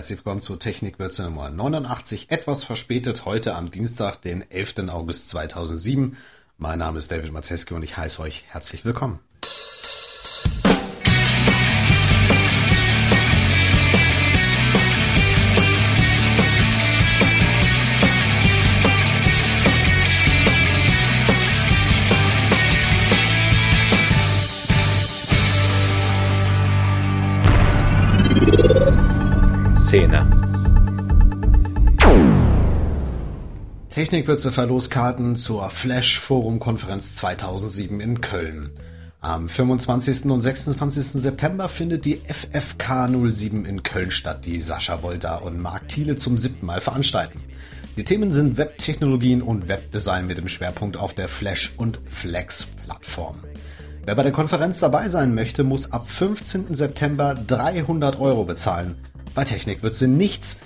Herzlich willkommen zur Technikwürze Nummer 89, etwas verspätet, heute am Dienstag, den 11. August 2007. Mein Name ist David Mazeski und ich heiße euch herzlich willkommen. Technikwürze Verloskarten zur Flash Forum Konferenz 2007 in Köln. Am 25. und 26. September findet die FFK 07 in Köln statt, die Sascha Wolter und Marc Thiele zum siebten Mal veranstalten. Die Themen sind Webtechnologien und Webdesign mit dem Schwerpunkt auf der Flash- und Flex-Plattform. Wer bei der Konferenz dabei sein möchte, muss ab 15. September 300 Euro bezahlen. Bei Technik wird sie nichts,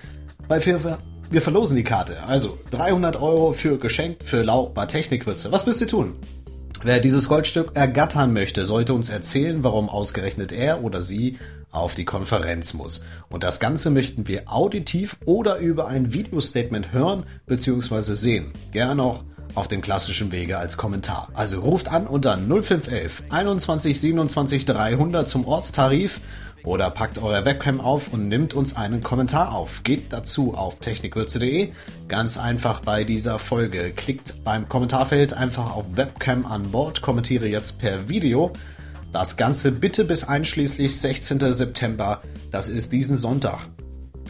weil wir, wir verlosen die Karte. Also 300 Euro für geschenkt für Lau bei Technikwürze. Was müsst ihr tun? Wer dieses Goldstück ergattern möchte, sollte uns erzählen, warum ausgerechnet er oder sie auf die Konferenz muss. Und das Ganze möchten wir auditiv oder über ein Videostatement hören bzw. sehen. Gerne auch auf dem klassischen Wege als Kommentar. Also ruft an unter 0511 21 27 300 zum Ortstarif oder packt eure Webcam auf und nimmt uns einen Kommentar auf. Geht dazu auf technikwürze.de. Ganz einfach bei dieser Folge. Klickt beim Kommentarfeld einfach auf Webcam an Bord, kommentiere jetzt per Video. Das Ganze bitte bis einschließlich 16. September. Das ist diesen Sonntag.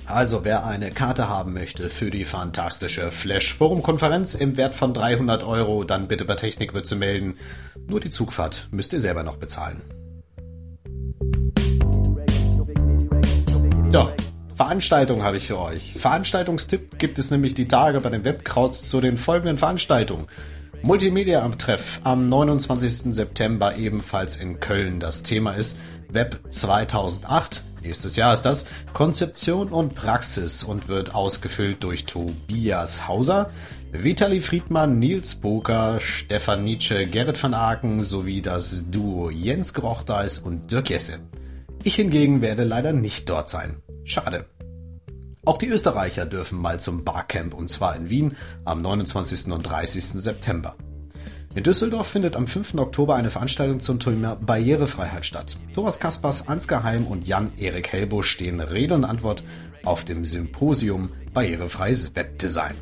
Also wer eine Karte haben möchte für die fantastische Flash Forum Konferenz im Wert von 300 Euro, dann bitte bei Technikwürze melden. Nur die Zugfahrt müsst ihr selber noch bezahlen. So, Veranstaltung habe ich für euch. Veranstaltungstipp gibt es nämlich die Tage bei den Webkrauts zu den folgenden Veranstaltungen. Multimedia am Treff am 29. September ebenfalls in Köln. Das Thema ist Web 2008. Nächstes Jahr ist das Konzeption und Praxis und wird ausgefüllt durch Tobias Hauser, Vitali Friedmann, Nils Boker, Stefan Nietzsche, Gerrit van Aken sowie das Duo Jens Grochdeis und Dirk Jesse. Ich hingegen werde leider nicht dort sein. Schade. Auch die Österreicher dürfen mal zum Barcamp und zwar in Wien am 29. und 30. September. In Düsseldorf findet am 5. Oktober eine Veranstaltung zum Thema Barrierefreiheit statt. Thomas Kaspers, Ansgar Heim und Jan-Erik Hellbusch stehen Rede und Antwort auf dem Symposium Barrierefreies Webdesign.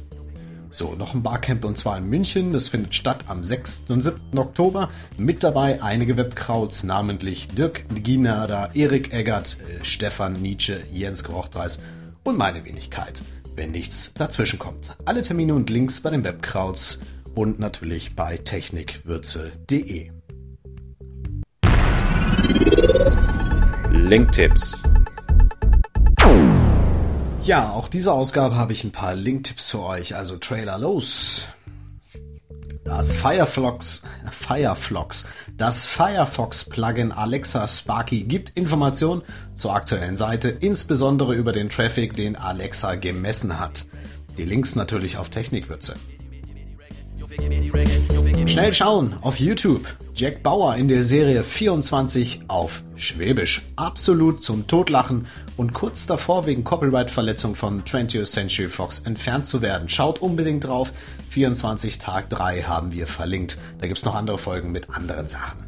So, noch ein Barcamp und zwar in München. Das findet statt am 6. und 7. Oktober. Mit dabei einige Webkrauts, namentlich Dirk Ginader, Erik Eggert, äh, Stefan Nietzsche, Jens Grochtreis und meine Wenigkeit, wenn nichts dazwischen kommt. Alle Termine und Links bei den Webkrauts und natürlich bei technikwürze.de. Linktipps. Ja, auch diese Ausgabe habe ich ein paar Linktipps für euch, also Trailer los. Das Firefox, Firefox, das Firefox Plugin Alexa Sparky gibt Informationen zur aktuellen Seite, insbesondere über den Traffic, den Alexa gemessen hat. Die Links natürlich auf Technikwürze. Schnell schauen auf YouTube. Jack Bauer in der Serie 24 auf Schwäbisch. Absolut zum Totlachen und kurz davor wegen Copyright-Verletzung von 20th Century Fox entfernt zu werden. Schaut unbedingt drauf. 24 Tag 3 haben wir verlinkt. Da gibt es noch andere Folgen mit anderen Sachen.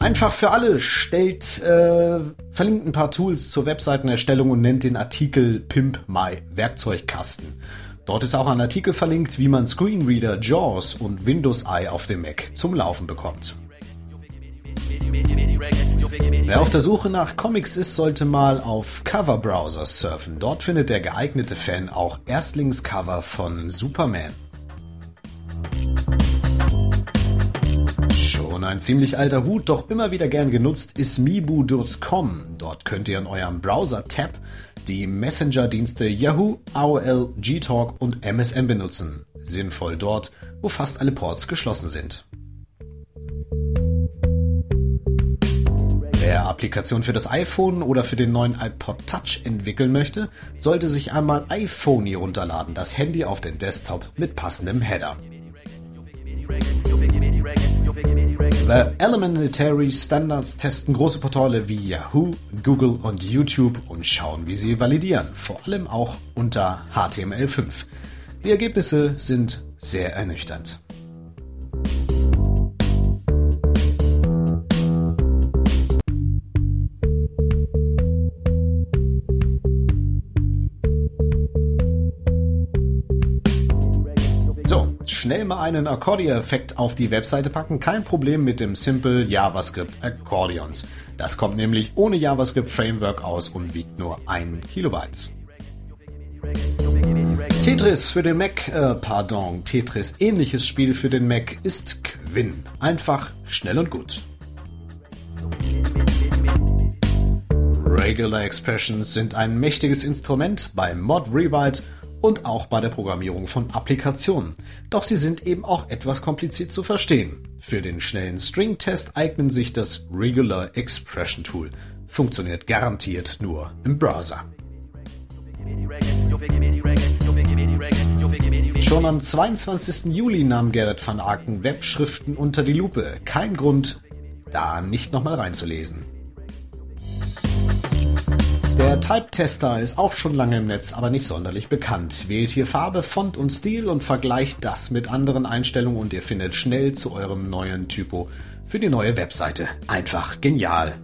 Einfach für alle stellt, äh, verlinkt ein paar Tools zur Webseitenerstellung und nennt den Artikel Pimp My Werkzeugkasten. Dort ist auch ein Artikel verlinkt, wie man Screenreader, JAWS und Windows Eye auf dem Mac zum Laufen bekommt. Wer auf der Suche nach Comics ist, sollte mal auf Cover Browser surfen. Dort findet der geeignete Fan auch Erstlingscover von Superman. Schon ein ziemlich alter Hut, doch immer wieder gern genutzt ist Mibu.com. Dort könnt ihr in eurem Browser-Tab die Messenger-Dienste Yahoo, AOL, Gtalk und MSN benutzen. Sinnvoll dort, wo fast alle Ports geschlossen sind. Wer Applikation für das iPhone oder für den neuen iPod Touch entwickeln möchte, sollte sich einmal iPhone runterladen, das Handy auf den Desktop mit passendem Header. The Elementary Standards testen große Portale wie Yahoo, Google und YouTube und schauen, wie sie validieren, vor allem auch unter HTML5. Die Ergebnisse sind sehr ernüchternd. Schnell mal einen Accordia-Effekt auf die Webseite packen. Kein Problem mit dem Simple JavaScript Accordions. Das kommt nämlich ohne JavaScript Framework aus und wiegt nur 1 Kilobyte. Tetris für den Mac, äh, pardon, Tetris ähnliches Spiel für den Mac ist Quinn. Einfach, schnell und gut. Regular Expressions sind ein mächtiges Instrument bei Mod Rewrite und auch bei der Programmierung von Applikationen. Doch sie sind eben auch etwas kompliziert zu verstehen. Für den schnellen String-Test eignen sich das Regular Expression Tool. Funktioniert garantiert nur im Browser. Schon am 22. Juli nahm Gerrit van Aken Webschriften unter die Lupe. Kein Grund, da nicht nochmal reinzulesen. Der Type-Tester ist auch schon lange im Netz, aber nicht sonderlich bekannt. Wählt hier Farbe, Font und Stil und vergleicht das mit anderen Einstellungen und ihr findet schnell zu eurem neuen Typo für die neue Webseite. Einfach genial.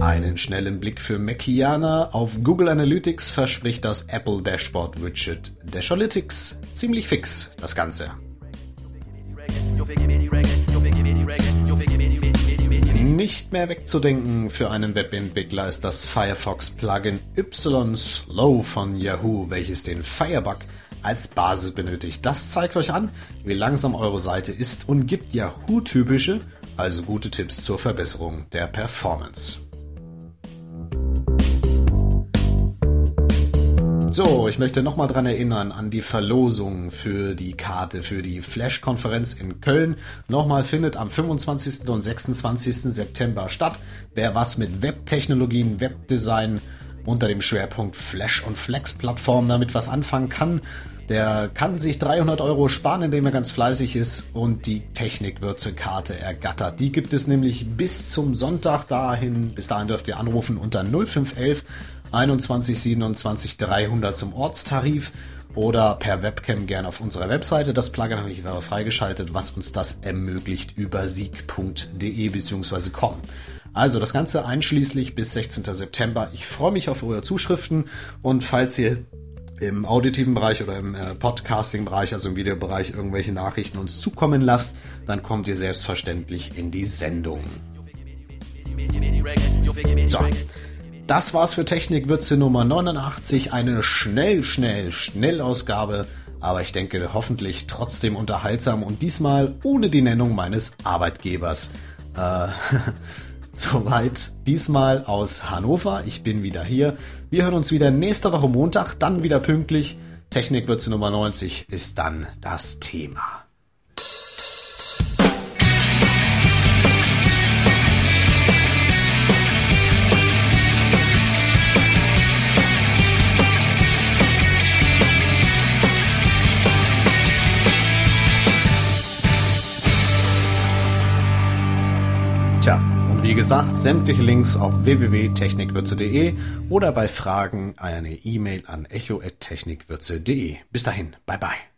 Einen schnellen Blick für Macianer auf Google Analytics verspricht das Apple Dashboard Widget Dashalytics ziemlich fix das Ganze. Nicht mehr wegzudenken für einen Webentwickler ist das Firefox-Plugin Y Slow von Yahoo, welches den Firebug als Basis benötigt. Das zeigt euch an, wie langsam eure Seite ist und gibt Yahoo-typische, also gute Tipps zur Verbesserung der Performance. So, ich möchte nochmal dran erinnern an die Verlosung für die Karte für die Flash-Konferenz in Köln. Nochmal findet am 25. und 26. September statt. Wer was mit Webtechnologien, Webdesign unter dem Schwerpunkt Flash- und Flex-Plattformen damit was anfangen kann, der kann sich 300 Euro sparen, indem er ganz fleißig ist und die Technikwürze-Karte ergattert. Die gibt es nämlich bis zum Sonntag dahin. Bis dahin dürft ihr anrufen unter 0511 21 27 300 zum Ortstarif oder per Webcam gerne auf unserer Webseite. Das Plugin habe ich freigeschaltet, was uns das ermöglicht über sieg.de bzw. com. Also das Ganze einschließlich bis 16. September. Ich freue mich auf eure Zuschriften und falls ihr im auditiven Bereich oder im äh, Podcasting-Bereich, also im Videobereich, irgendwelche Nachrichten uns zukommen lasst, dann kommt ihr selbstverständlich in die Sendung. So, das war's für Technikwürze Nummer 89. Eine schnell, schnell, schnell Ausgabe. Aber ich denke hoffentlich trotzdem unterhaltsam und diesmal ohne die Nennung meines Arbeitgebers. Äh, soweit diesmal aus Hannover. Ich bin wieder hier. Wir hören uns wieder nächste Woche Montag, dann wieder pünktlich. Technikwürze Nummer 90 ist dann das Thema. Wie gesagt, sämtliche Links auf www.technikwürze.de oder bei Fragen eine E-Mail an echo.technikwürze.de. Bis dahin, bye bye.